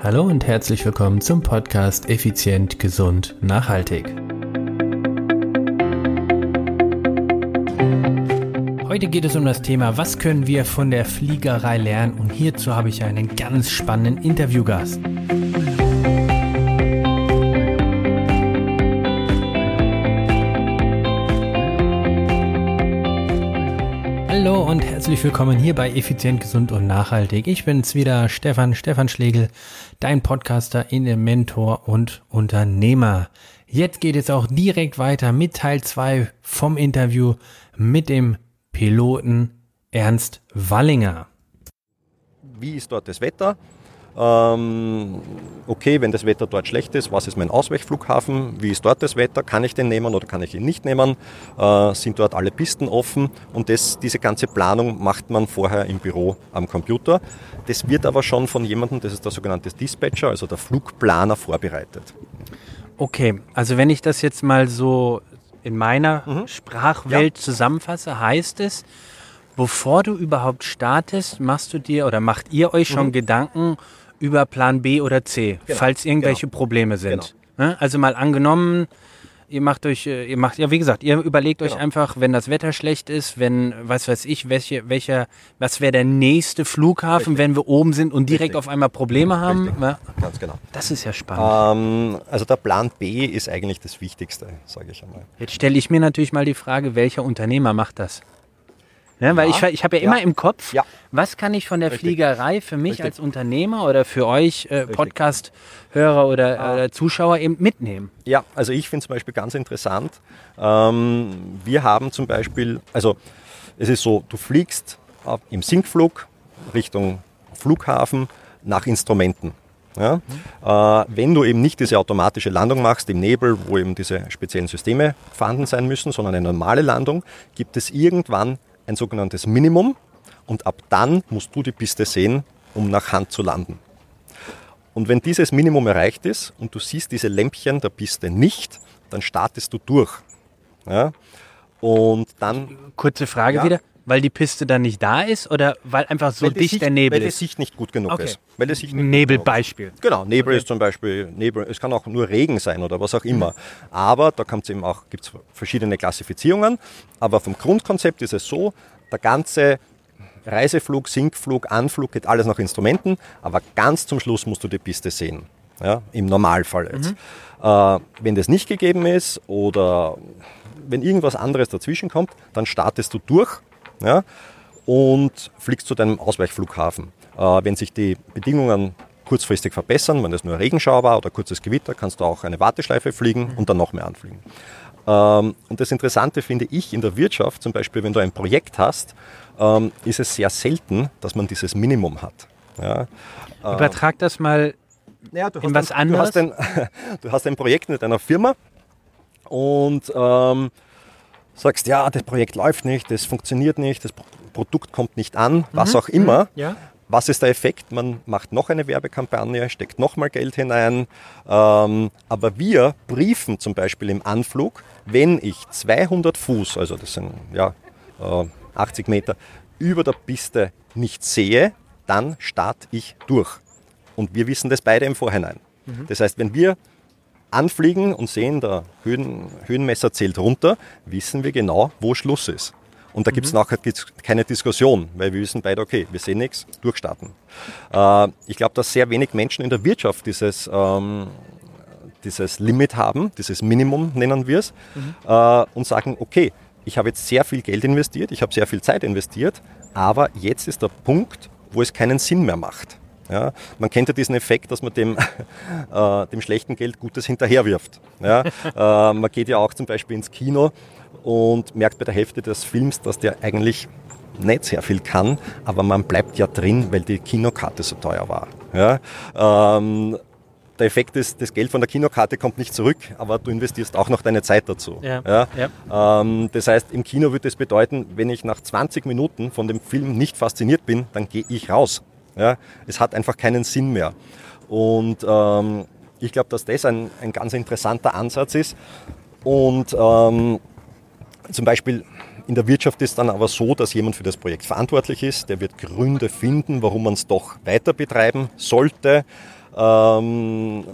Hallo und herzlich willkommen zum Podcast Effizient, Gesund, Nachhaltig. Heute geht es um das Thema, was können wir von der Fliegerei lernen und hierzu habe ich einen ganz spannenden Interviewgast. Hallo und herzlich willkommen hier bei Effizient, Gesund und Nachhaltig. Ich bin's wieder, Stefan, Stefan Schlegel, dein Podcaster, Mentor und Unternehmer. Jetzt geht es auch direkt weiter mit Teil 2 vom Interview mit dem Piloten Ernst Wallinger. Wie ist dort das Wetter? Ähm, okay, wenn das Wetter dort schlecht ist, was ist mein Ausweichflughafen? Wie ist dort das Wetter? Kann ich den nehmen oder kann ich ihn nicht nehmen? Äh, sind dort alle Pisten offen? Und das, diese ganze Planung macht man vorher im Büro am Computer. Das wird aber schon von jemandem, das ist der sogenannte Dispatcher, also der Flugplaner, vorbereitet. Okay, also wenn ich das jetzt mal so in meiner mhm. Sprachwelt ja. zusammenfasse, heißt es, bevor du überhaupt startest, machst du dir oder macht ihr euch schon mhm. Gedanken über Plan B oder C, genau. falls irgendwelche genau. Probleme sind. Genau. Also mal angenommen, ihr macht euch, äh, ihr macht, ja wie gesagt, ihr überlegt euch genau. einfach, wenn das Wetter schlecht ist, wenn, was weiß ich, welche, welcher, was wäre der nächste Flughafen, Richtig. wenn wir oben sind und direkt Richtig. auf einmal Probleme haben. Ja? Ganz genau. Das ist ja spannend. Ähm, also der Plan B ist eigentlich das Wichtigste, sage ich einmal. Jetzt stelle ich mir natürlich mal die Frage, welcher Unternehmer macht das? Ne, weil ich, ich habe ja, immer im Kopf, was kann ich von der Richtig. Fliegerei für mich Richtig. als Unternehmer oder für euch äh, Podcast-Hörer oder, ah. oder, Zuschauer eben mitnehmen? Ja, also ich finde zum Beispiel ganz interessant. Ähm, wir haben zum Beispiel, also es ist so, du fliegst im Sinkflug Richtung Flughafen nach Instrumenten. Ja? Mhm. Äh, wenn du eben nicht diese automatische Landung machst im Nebel, wo eben diese speziellen Systeme vorhanden sein müssen, sondern eine normale Landung, gibt es irgendwann ein sogenanntes Minimum und ab dann musst du die Piste sehen, um nach Hand zu landen. Und wenn dieses Minimum erreicht ist und du siehst diese Lämpchen der Piste nicht, dann startest du durch. Ja? Und dann. Kurze Frage ja, wieder. Weil die Piste dann nicht da ist oder weil einfach so dicht Sicht, der Nebel ist? Weil die Sicht nicht gut genug okay. ist. Weil die Sicht Nebelbeispiel. Genau, Nebel okay. ist zum Beispiel, Nebel, es kann auch nur Regen sein oder was auch immer. Aber da gibt es auch gibt's verschiedene Klassifizierungen. Aber vom Grundkonzept ist es so, der ganze Reiseflug, Sinkflug, Anflug geht alles nach Instrumenten, aber ganz zum Schluss musst du die Piste sehen. Ja, Im Normalfall jetzt. Mhm. Äh, wenn das nicht gegeben ist oder wenn irgendwas anderes dazwischen kommt, dann startest du durch ja, und fliegst zu deinem Ausweichflughafen. Äh, wenn sich die Bedingungen kurzfristig verbessern, wenn es nur Regenschauer war oder kurzes Gewitter, kannst du auch eine Warteschleife fliegen und dann noch mehr anfliegen. Ähm, und das Interessante finde ich in der Wirtschaft, zum Beispiel wenn du ein Projekt hast, ähm, ist es sehr selten, dass man dieses Minimum hat. Ja, äh, Übertrag das mal ja, in was ein, anderes. Du hast, ein, du hast ein Projekt mit einer Firma und ähm, sagst, ja, das Projekt läuft nicht, das funktioniert nicht, das Produkt kommt nicht an, was mhm. auch immer. Mhm. Ja. Was ist der Effekt? Man macht noch eine Werbekampagne, steckt nochmal Geld hinein. Ähm, aber wir briefen zum Beispiel im Anflug, wenn ich 200 Fuß, also das sind ja, äh, 80 Meter, über der Piste nicht sehe, dann starte ich durch. Und wir wissen das beide im Vorhinein. Mhm. Das heißt, wenn wir anfliegen und sehen, der Höhen, Höhenmesser zählt runter, wissen wir genau, wo Schluss ist. Und da gibt es mhm. nachher keine Diskussion, weil wir wissen beide, okay, wir sehen nichts, durchstarten. Äh, ich glaube, dass sehr wenig Menschen in der Wirtschaft dieses, ähm, dieses Limit haben, dieses Minimum nennen wir es, mhm. äh, und sagen, okay, ich habe jetzt sehr viel Geld investiert, ich habe sehr viel Zeit investiert, aber jetzt ist der Punkt, wo es keinen Sinn mehr macht. Ja, man kennt ja diesen Effekt, dass man dem, äh, dem schlechten Geld Gutes hinterherwirft. Ja, äh, man geht ja auch zum Beispiel ins Kino und merkt bei der Hälfte des Films, dass der eigentlich nicht sehr viel kann, aber man bleibt ja drin, weil die Kinokarte so teuer war. Ja? Ähm, der Effekt ist, das Geld von der Kinokarte kommt nicht zurück, aber du investierst auch noch deine Zeit dazu. Ja, ja? ja. Ähm, das heißt, im Kino würde es bedeuten, wenn ich nach 20 Minuten von dem Film nicht fasziniert bin, dann gehe ich raus. Ja? Es hat einfach keinen Sinn mehr. Und ähm, ich glaube, dass das ein, ein ganz interessanter Ansatz ist. Und ähm, zum Beispiel in der Wirtschaft ist dann aber so, dass jemand für das Projekt verantwortlich ist. Der wird Gründe finden, warum man es doch weiter betreiben sollte. Äh, ähm,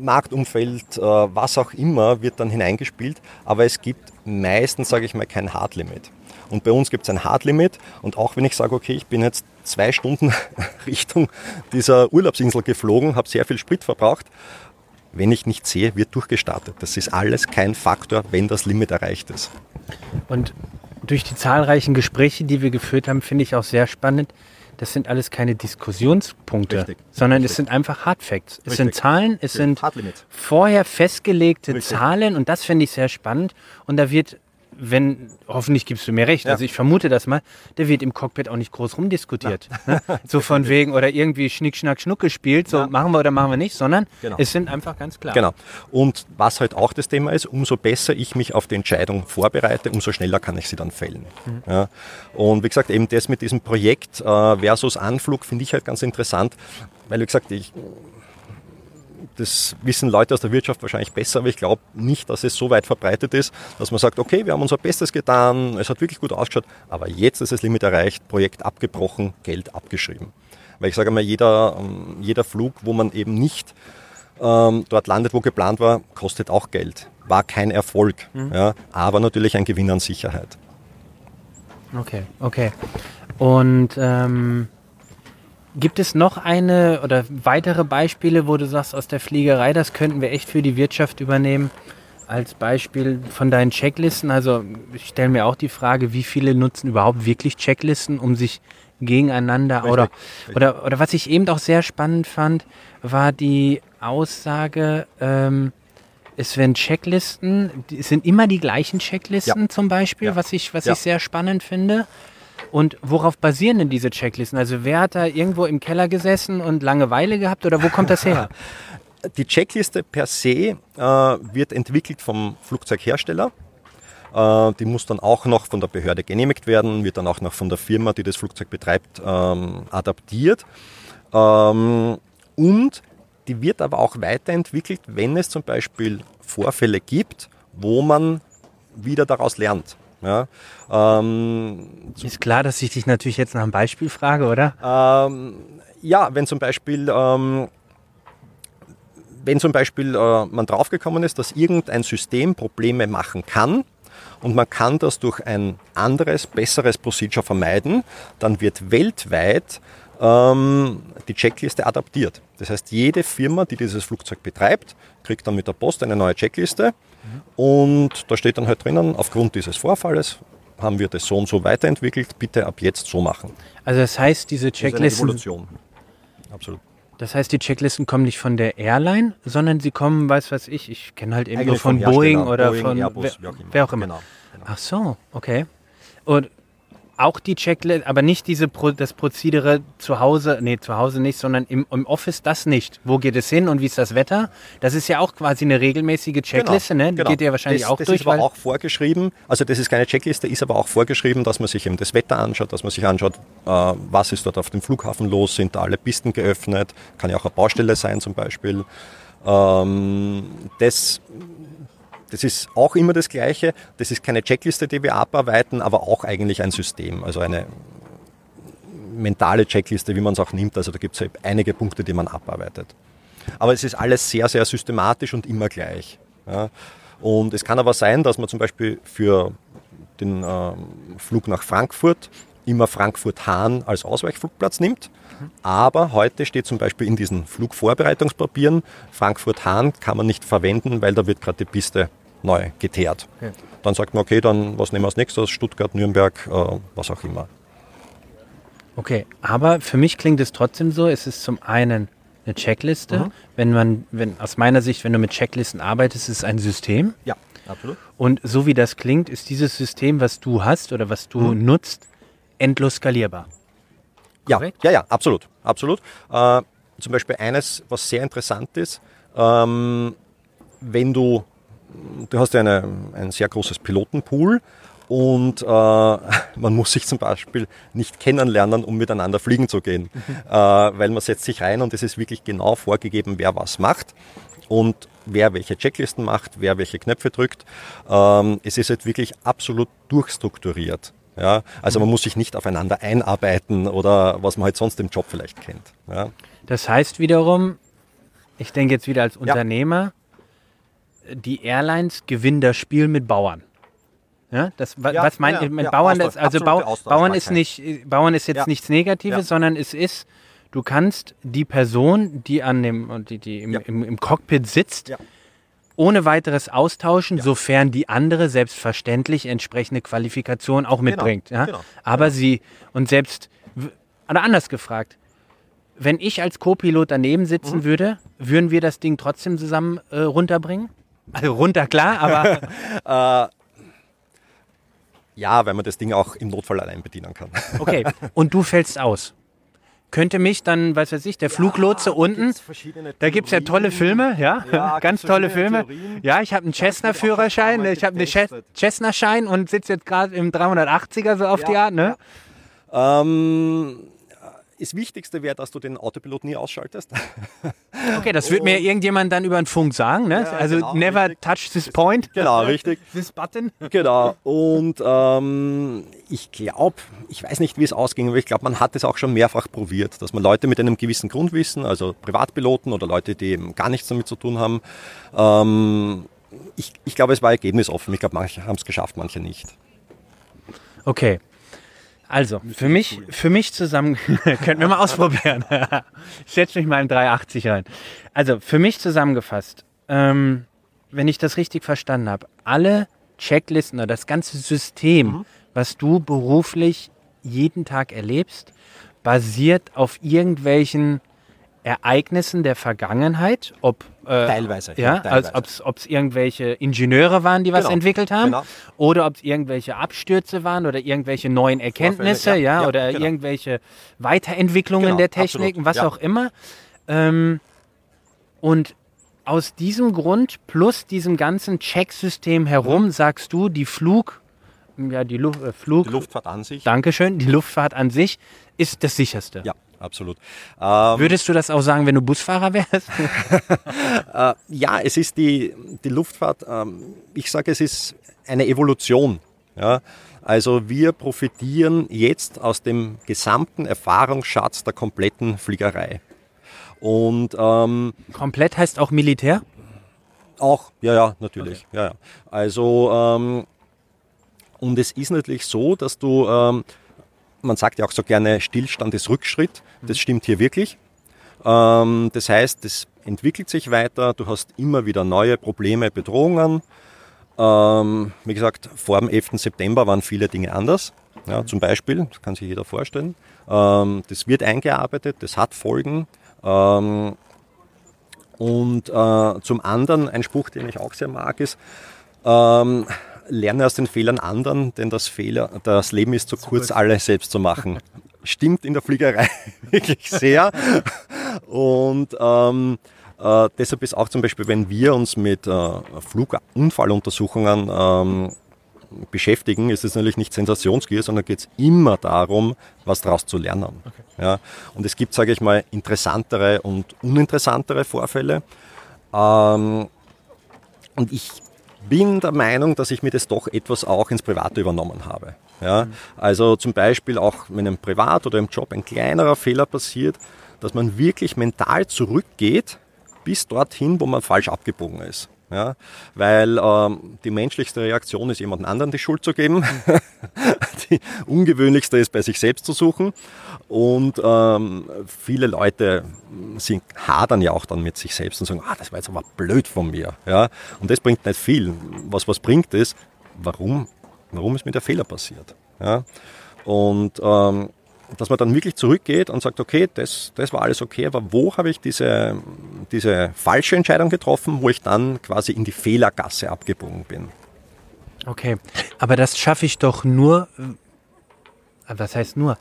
Marktumfeld, äh, was auch immer, wird dann hineingespielt. Aber es gibt meistens, sage ich mal, kein Hardlimit. Und bei uns gibt es ein Hardlimit. Und auch wenn ich sage, okay, ich bin jetzt zwei Stunden Richtung dieser Urlaubsinsel geflogen, habe sehr viel Sprit verbraucht, wenn ich nicht sehe, wird durchgestartet. Das ist alles kein Faktor, wenn das Limit erreicht ist. Und durch die zahlreichen Gespräche, die wir geführt haben, finde ich auch sehr spannend. Das sind alles keine Diskussionspunkte, Richtig. sondern Richtig. es sind einfach Hard Facts. Es Richtig. sind Zahlen, es sind vorher festgelegte Zahlen und das finde ich sehr spannend. Und da wird wenn, hoffentlich gibst du mir recht, ja. also ich vermute das mal, der wird im Cockpit auch nicht groß rumdiskutiert. Ne? So von wegen oder irgendwie Schnick, Schnack, Schnuck gespielt, so ja. machen wir oder machen wir nicht, sondern genau. es sind einfach ganz klar. Genau. Und was halt auch das Thema ist, umso besser ich mich auf die Entscheidung vorbereite, umso schneller kann ich sie dann fällen. Mhm. Ja. Und wie gesagt, eben das mit diesem Projekt äh, versus Anflug finde ich halt ganz interessant, weil wie gesagt, ich das wissen Leute aus der Wirtschaft wahrscheinlich besser, aber ich glaube nicht, dass es so weit verbreitet ist, dass man sagt, okay, wir haben unser Bestes getan, es hat wirklich gut ausgeschaut, aber jetzt ist das Limit erreicht, Projekt abgebrochen, Geld abgeschrieben. Weil ich sage mal, jeder, ähm, jeder Flug, wo man eben nicht ähm, dort landet, wo geplant war, kostet auch Geld. War kein Erfolg, mhm. ja, aber natürlich ein Gewinn an Sicherheit. Okay, okay. Und ähm, Gibt es noch eine oder weitere Beispiele, wo du sagst, aus der Fliegerei, das könnten wir echt für die Wirtschaft übernehmen? Als Beispiel von deinen Checklisten. Also ich stelle mir auch die Frage, wie viele nutzen überhaupt wirklich Checklisten, um sich gegeneinander richtig, oder, richtig. oder oder was ich eben auch sehr spannend fand, war die Aussage, ähm, es werden Checklisten, es sind immer die gleichen Checklisten ja. zum Beispiel, ja. was ich was ja. ich sehr spannend finde. Und worauf basieren denn diese Checklisten? Also wer hat da irgendwo im Keller gesessen und Langeweile gehabt oder wo kommt das her? Die Checkliste per se äh, wird entwickelt vom Flugzeughersteller. Äh, die muss dann auch noch von der Behörde genehmigt werden, wird dann auch noch von der Firma, die das Flugzeug betreibt, ähm, adaptiert. Ähm, und die wird aber auch weiterentwickelt, wenn es zum Beispiel Vorfälle gibt, wo man wieder daraus lernt. Ja, ähm, ist klar, dass ich dich natürlich jetzt nach einem Beispiel frage, oder? Ähm, ja, wenn zum Beispiel, ähm, wenn zum Beispiel äh, man draufgekommen ist, dass irgendein System Probleme machen kann und man kann das durch ein anderes, besseres Procedure vermeiden, dann wird weltweit ähm, die Checkliste adaptiert. Das heißt, jede Firma, die dieses Flugzeug betreibt, kriegt dann mit der Post eine neue Checkliste und da steht dann halt drinnen, aufgrund dieses Vorfalles haben wir das so und so weiterentwickelt, bitte ab jetzt so machen. Also das heißt, diese Checklisten... Das ist eine Evolution. Absolut. Das heißt, die Checklisten kommen nicht von der Airline, sondern sie kommen, weiß was ich, ich kenne halt eben nur von Boeing oder Boeing, von Airbus, wer, wer, auch immer. Genau, genau. Ach so, okay. Und auch die Checkliste, aber nicht diese Pro, das Prozedere zu Hause, nee, zu Hause nicht, sondern im, im Office das nicht. Wo geht es hin und wie ist das Wetter? Das ist ja auch quasi eine regelmäßige Checkliste, genau, ne? Die genau. geht ja wahrscheinlich das, auch das durch. Das ist aber auch vorgeschrieben, also das ist keine Checkliste, ist aber auch vorgeschrieben, dass man sich eben das Wetter anschaut, dass man sich anschaut, äh, was ist dort auf dem Flughafen los, sind da alle Pisten geöffnet, kann ja auch eine Baustelle sein zum Beispiel. Ähm, das das ist auch immer das Gleiche. Das ist keine Checkliste, die wir abarbeiten, aber auch eigentlich ein System, also eine mentale Checkliste, wie man es auch nimmt. Also da gibt es einige Punkte, die man abarbeitet. Aber es ist alles sehr, sehr systematisch und immer gleich. Ja. Und es kann aber sein, dass man zum Beispiel für den äh, Flug nach Frankfurt immer Frankfurt-Hahn als Ausweichflugplatz nimmt. Aber heute steht zum Beispiel in diesen Flugvorbereitungspapieren, Frankfurt-Hahn kann man nicht verwenden, weil da wird gerade die Piste neu geteert. Okay. Dann sagt man, okay, dann was nehmen wir als nächstes? Stuttgart, Nürnberg, äh, was auch immer. Okay, aber für mich klingt es trotzdem so, es ist zum einen eine Checkliste. Mhm. Wenn man, wenn aus meiner Sicht, wenn du mit Checklisten arbeitest, ist es ein System. Ja, absolut. Und so wie das klingt, ist dieses System, was du hast oder was du mhm. nutzt, endlos skalierbar. Ja, ja, ja, absolut, absolut. Äh, zum Beispiel eines, was sehr interessant ist, ähm, wenn du du hast ja eine, ein sehr großes Pilotenpool und äh, man muss sich zum Beispiel nicht kennenlernen, um miteinander fliegen zu gehen, mhm. äh, weil man setzt sich rein und es ist wirklich genau vorgegeben, wer was macht und wer welche Checklisten macht, wer welche Knöpfe drückt. Ähm, es ist halt wirklich absolut durchstrukturiert. Ja, also man muss sich nicht aufeinander einarbeiten oder was man halt sonst im Job vielleicht kennt. Ja. Das heißt wiederum, ich denke jetzt wieder als Unternehmer, ja. Die Airlines gewinnen das Spiel mit Bauern. Ja, das, ja, was meint ja, mit ja, Bauern? Das, also Bau, Bauern ist nicht, Bauern ist jetzt nichts Negatives, sondern es ist, du kannst die Person, die an dem, die, die im, im, im Cockpit sitzt, ohne weiteres austauschen, sofern die andere selbstverständlich entsprechende Qualifikation auch genau, mitbringt. Ja? Genau, Aber genau. sie, und selbst, oder anders gefragt, wenn ich als Co-Pilot daneben sitzen mhm. würde, würden wir das Ding trotzdem zusammen äh, runterbringen? Also runter, klar, aber. äh, ja, weil man das Ding auch im Notfall allein bedienen kann. okay, und du fällst aus. Könnte mich dann, was weiß ich, der ja, Fluglotse unten, da gibt es ja tolle Filme, ja, ja ganz tolle Filme. Theorien. Ja, ich habe einen Cessna-Führerschein, ich habe einen Cessna-Schein und sitze jetzt gerade im 380er so auf ja, die Art, ne? Ähm, das Wichtigste wäre, dass du den Autopilot nie ausschaltest. Okay, das wird mir irgendjemand dann über den Funk sagen. Ne? Ja, also genau, never richtig. touch this point. Genau, richtig. this button. Genau. Und ähm, ich glaube, ich weiß nicht, wie es ausging, aber ich glaube, man hat es auch schon mehrfach probiert, dass man Leute mit einem gewissen Grundwissen, also Privatpiloten oder Leute, die eben gar nichts damit zu tun haben, ähm, ich, ich glaube, es war ergebnisoffen. Ich glaube, manche haben es geschafft, manche nicht. Okay. Also, für mich, für mich zusammen, könnten wir mal ausprobieren. ich setze mich mal in 380 rein. Also, für mich zusammengefasst, ähm, wenn ich das richtig verstanden habe, alle Checklisten oder das ganze System, mhm. was du beruflich jeden Tag erlebst, basiert auf irgendwelchen Ereignissen der Vergangenheit, ob äh, teilweise, ja, ja ob es irgendwelche Ingenieure waren, die was genau, entwickelt haben, genau. oder ob es irgendwelche Abstürze waren oder irgendwelche neuen Erkenntnisse, Vorfälle, ja, ja, oder genau. irgendwelche Weiterentwicklungen genau, der Techniken, was auch immer. Ähm, und aus diesem Grund plus diesem ganzen Checksystem herum mhm. sagst du, die Flug, ja, die, Lu äh, Flug, die Luftfahrt an sich. Dankeschön, die Luftfahrt an sich ist das sicherste. Ja absolut. Ähm, Würdest du das auch sagen, wenn du Busfahrer wärst? äh, ja, es ist die, die Luftfahrt, ähm, ich sage, es ist eine Evolution. Ja? Also wir profitieren jetzt aus dem gesamten Erfahrungsschatz der kompletten Fliegerei. Und ähm, komplett heißt auch Militär? Auch, ja, ja, natürlich. Okay. Ja, ja. Also ähm, und es ist natürlich so, dass du ähm, man sagt ja auch so gerne, Stillstand ist Rückschritt. Das stimmt hier wirklich. Ähm, das heißt, es entwickelt sich weiter, du hast immer wieder neue Probleme, Bedrohungen. Ähm, wie gesagt, vor dem 11. September waren viele Dinge anders. Ja, zum Beispiel, das kann sich jeder vorstellen. Ähm, das wird eingearbeitet, das hat Folgen. und äh, zum anderen, ein Spruch, den ich auch sehr mag, ist, lerne aus den Fehlern anderen, denn das, Fehler, das Leben ist zu so kurz, alles selbst zu machen. Stimmt in der Fliegerei wirklich sehr. Und ähm, äh, deshalb ist auch zum Beispiel, wenn wir uns mit äh, Flugunfalluntersuchungen ähm, beschäftigen, ist es natürlich nicht Sensationsgier, sondern geht es immer darum, was daraus zu lernen. Okay. Ja? Und es gibt, sage ich mal, interessantere und uninteressantere Vorfälle. Ähm, und ich bin der Meinung, dass ich mir das doch etwas auch ins Private übernommen habe. Ja? Also zum Beispiel auch, wenn im Privat oder im Job ein kleinerer Fehler passiert, dass man wirklich mental zurückgeht bis dorthin, wo man falsch abgebogen ist. Ja, weil ähm, die menschlichste Reaktion ist, jemand anderen die Schuld zu geben. die ungewöhnlichste ist, bei sich selbst zu suchen. Und ähm, viele Leute sind, hadern ja auch dann mit sich selbst und sagen, ah, das war jetzt aber blöd von mir. Ja, und das bringt nicht viel. Was was bringt ist, warum, warum ist mir der Fehler passiert? Ja, und ähm, dass man dann wirklich zurückgeht und sagt, okay, das, das war alles okay, aber wo habe ich diese, diese falsche Entscheidung getroffen, wo ich dann quasi in die Fehlergasse abgebogen bin. Okay, aber das schaffe ich doch nur, äh, was heißt nur?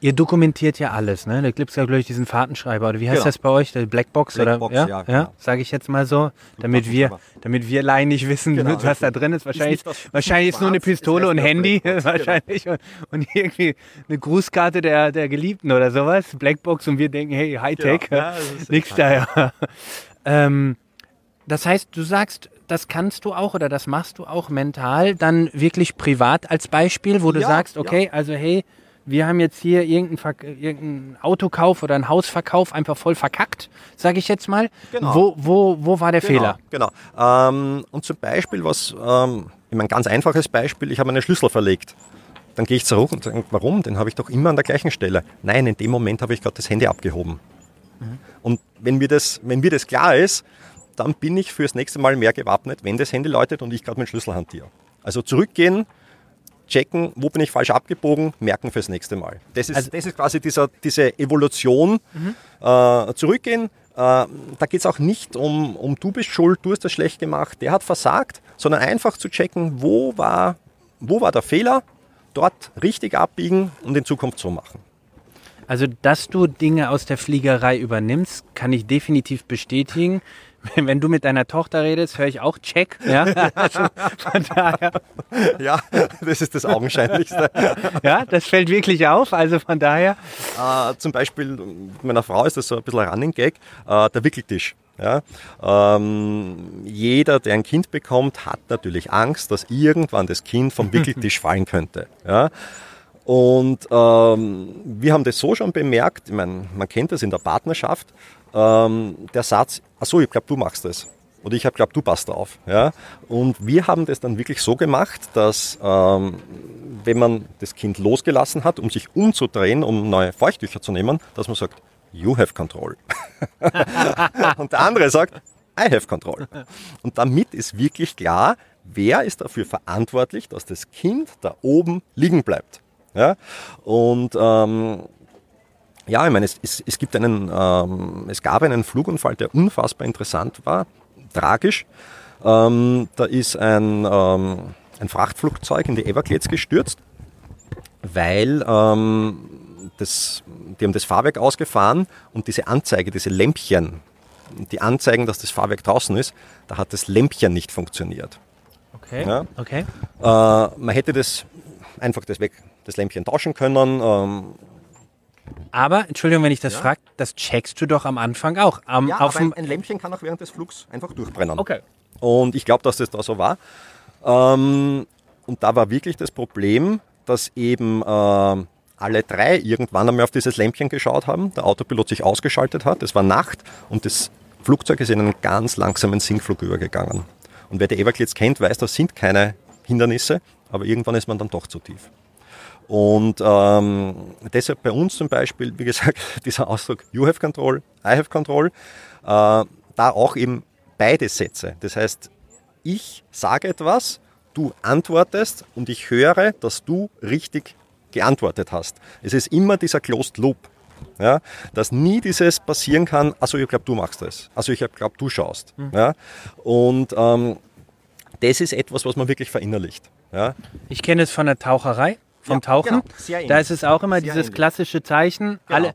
Ihr dokumentiert ja alles, ne? Da gibt es ja, glaube ich, diesen Fahrtenschreiber. Oder wie heißt genau. das bei euch? Der Blackbox? Blackbox oder? Ja, ja, genau. ja sage ich jetzt mal so. Damit wir, damit wir Laien nicht wissen, genau, was richtig. da drin ist. Wahrscheinlich ist, wahrscheinlich ist nur eine Pistole und Handy. Blackbox, wahrscheinlich. Genau. Und, und, irgendwie eine Grußkarte der, der Geliebten oder sowas. Blackbox und wir denken, hey, Hightech. Genau. Ja, Nix da, ja. ähm, das heißt, du sagst, das kannst du auch oder das machst du auch mental dann wirklich privat als Beispiel, wo du sagst, okay, also hey, wir haben jetzt hier irgendeinen irgendein Autokauf oder einen Hausverkauf einfach voll verkackt, sage ich jetzt mal. Genau. Wo, wo, wo war der genau, Fehler? Genau. Ähm, und zum Beispiel, was, ähm, ich meine, ganz einfaches Beispiel, ich habe einen Schlüssel verlegt. Dann gehe ich zurück und sage, warum? Den habe ich doch immer an der gleichen Stelle. Nein, in dem Moment habe ich gerade das Handy abgehoben. Mhm. Und wenn mir, das, wenn mir das klar ist, dann bin ich fürs nächste Mal mehr gewappnet, wenn das Handy läutet und ich gerade meinen Schlüssel hantiere. Also zurückgehen, checken, wo bin ich falsch abgebogen, merken fürs nächste Mal. Das ist, also, das ist quasi dieser, diese Evolution. Mhm. Äh, zurückgehen, äh, da geht es auch nicht um, um du bist schuld, du hast das schlecht gemacht, der hat versagt, sondern einfach zu checken, wo war, wo war der Fehler, dort richtig abbiegen und in Zukunft so machen. Also, dass du Dinge aus der Fliegerei übernimmst, kann ich definitiv bestätigen. Wenn du mit deiner Tochter redest, höre ich auch Check. Ja, also von daher. ja das ist das Augenscheinlichste. ja, das fällt wirklich auf. Also von daher. Äh, zum Beispiel, meiner Frau ist das so ein bisschen ein Running Gag, äh, der Wickeltisch. Ja, ähm, jeder, der ein Kind bekommt, hat natürlich Angst, dass irgendwann das Kind vom Wickeltisch fallen könnte. Ja. Und ähm, wir haben das so schon bemerkt, ich meine, man kennt das in der Partnerschaft, ähm, der Satz, achso, ich glaube, du machst das. Oder ich habe glaubt, du passt auf. Ja? Und wir haben das dann wirklich so gemacht, dass ähm, wenn man das Kind losgelassen hat, um sich umzudrehen, um neue Feuchttücher zu nehmen, dass man sagt, you have control. und der andere sagt, I have control. Und damit ist wirklich klar, wer ist dafür verantwortlich, dass das Kind da oben liegen bleibt. Ja? Und ähm, ja, ich meine, es, es, es gibt einen, ähm, es gab einen Flugunfall, der unfassbar interessant war, tragisch. Ähm, da ist ein, ähm, ein Frachtflugzeug in die Everglades gestürzt, weil ähm, das, die haben das Fahrwerk ausgefahren und diese Anzeige, diese Lämpchen, die anzeigen, dass das Fahrwerk draußen ist, da hat das Lämpchen nicht funktioniert. Okay. Ja? okay. Äh, man hätte das einfach das, weg, das Lämpchen tauschen können. Aber, Entschuldigung, wenn ich das ja. frage, das checkst du doch am Anfang auch. Am, ja, aber ein, ein, Lämpchen kann auch während des Flugs einfach durchbrennen. Okay. Und ich glaube, dass das da so war. Ähm, und da war wirklich das Problem, dass eben äh, alle drei irgendwann einmal auf dieses Lämpchen geschaut haben, der Autopilot sich ausgeschaltet hat, es war Nacht und das Flugzeug ist in einen ganz langsamen Sinkflug übergegangen. Und wer die Everglades kennt, weiß, das sind keine Hindernisse, aber irgendwann ist man dann doch zu tief. Und ähm, deshalb bei uns zum Beispiel, wie gesagt, dieser Ausdruck You have control, I have control, äh, da auch eben beide Sätze. Das heißt, ich sage etwas, du antwortest und ich höre, dass du richtig geantwortet hast. Es ist immer dieser Closed Loop. Ja, dass nie dieses passieren kann, also ich glaube, du machst das. Also ich glaube, du schaust. Mhm. Ja, und ähm, das ist etwas, was man wirklich verinnerlicht. Ja. Ich kenne es von der Taucherei vom ja, Tauchen. Genau. Da ist es auch immer Sehr dieses ähnlich. klassische Zeichen. Genau. Alle,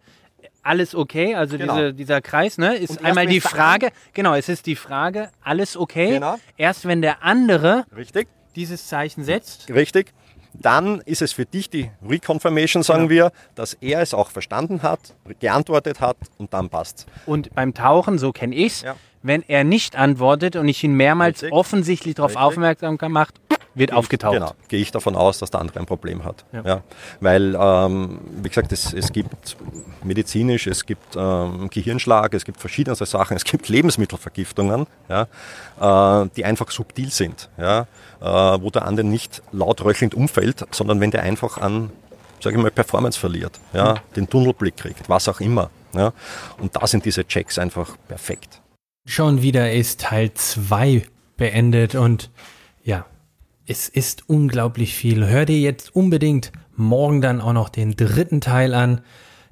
alles okay, also genau. diese, dieser Kreis, ne, ist einmal die Frage, genau, es ist die Frage, alles okay. Genau. Erst wenn der andere Richtig. dieses Zeichen setzt. Richtig. Dann ist es für dich die Reconfirmation, sagen genau. wir, dass er es auch verstanden hat, geantwortet hat und dann passt. Und beim Tauchen, so kenne ich es, ja. wenn er nicht antwortet und ich ihn mehrmals Richtig. offensichtlich darauf aufmerksam gemacht, wird Gehe aufgetaucht. Genau, gehe ich davon aus, dass der andere ein Problem hat. Ja. ja weil, ähm, wie gesagt, es, es gibt medizinisch, es gibt ähm, Gehirnschlag, es gibt verschiedene Sachen, es gibt Lebensmittelvergiftungen, ja, äh, die einfach subtil sind, ja, äh, wo der andere nicht laut röchelnd umfällt, sondern wenn der einfach an, sage ich mal, Performance verliert, ja, mhm. den Tunnelblick kriegt, was auch immer. Ja, und da sind diese Checks einfach perfekt. Schon wieder ist Teil 2 beendet und ja, es ist unglaublich viel. Hör dir jetzt unbedingt morgen dann auch noch den dritten Teil an,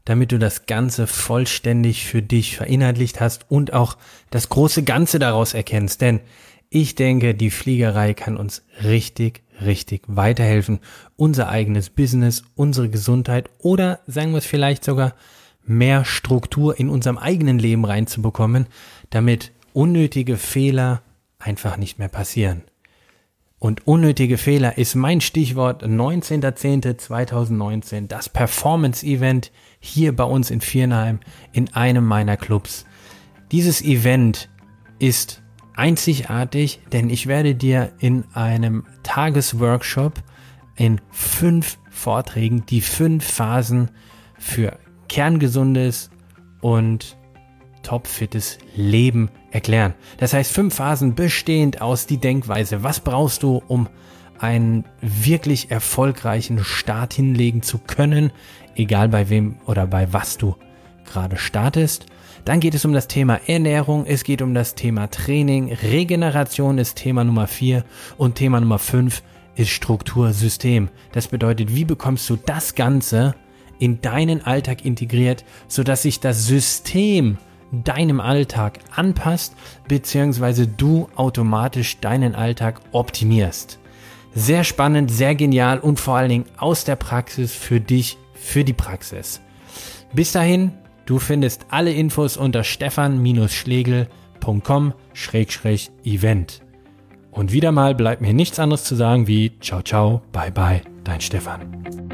damit du das Ganze vollständig für dich verinnerlicht hast und auch das große Ganze daraus erkennst. Denn ich denke, die Fliegerei kann uns richtig, richtig weiterhelfen, unser eigenes Business, unsere Gesundheit oder sagen wir es vielleicht sogar mehr Struktur in unserem eigenen Leben reinzubekommen, damit unnötige Fehler einfach nicht mehr passieren. Und unnötige Fehler ist mein Stichwort 19.10.2019, das Performance-Event hier bei uns in Viernheim in einem meiner Clubs. Dieses Event ist einzigartig, denn ich werde dir in einem Tagesworkshop in fünf Vorträgen die fünf Phasen für kerngesundes und topfittes Leben erklären. Das heißt, fünf Phasen bestehend aus die Denkweise. Was brauchst du, um einen wirklich erfolgreichen Start hinlegen zu können, egal bei wem oder bei was du gerade startest. Dann geht es um das Thema Ernährung, es geht um das Thema Training, Regeneration ist Thema Nummer vier und Thema Nummer fünf ist Struktursystem. Das bedeutet, wie bekommst du das Ganze in deinen Alltag integriert, sodass sich das System deinem Alltag anpasst, beziehungsweise du automatisch deinen Alltag optimierst. Sehr spannend, sehr genial und vor allen Dingen aus der Praxis für dich, für die Praxis. Bis dahin, du findest alle Infos unter stefan-schlegel.com-event. Und wieder mal bleibt mir nichts anderes zu sagen wie ciao ciao, bye bye, dein Stefan.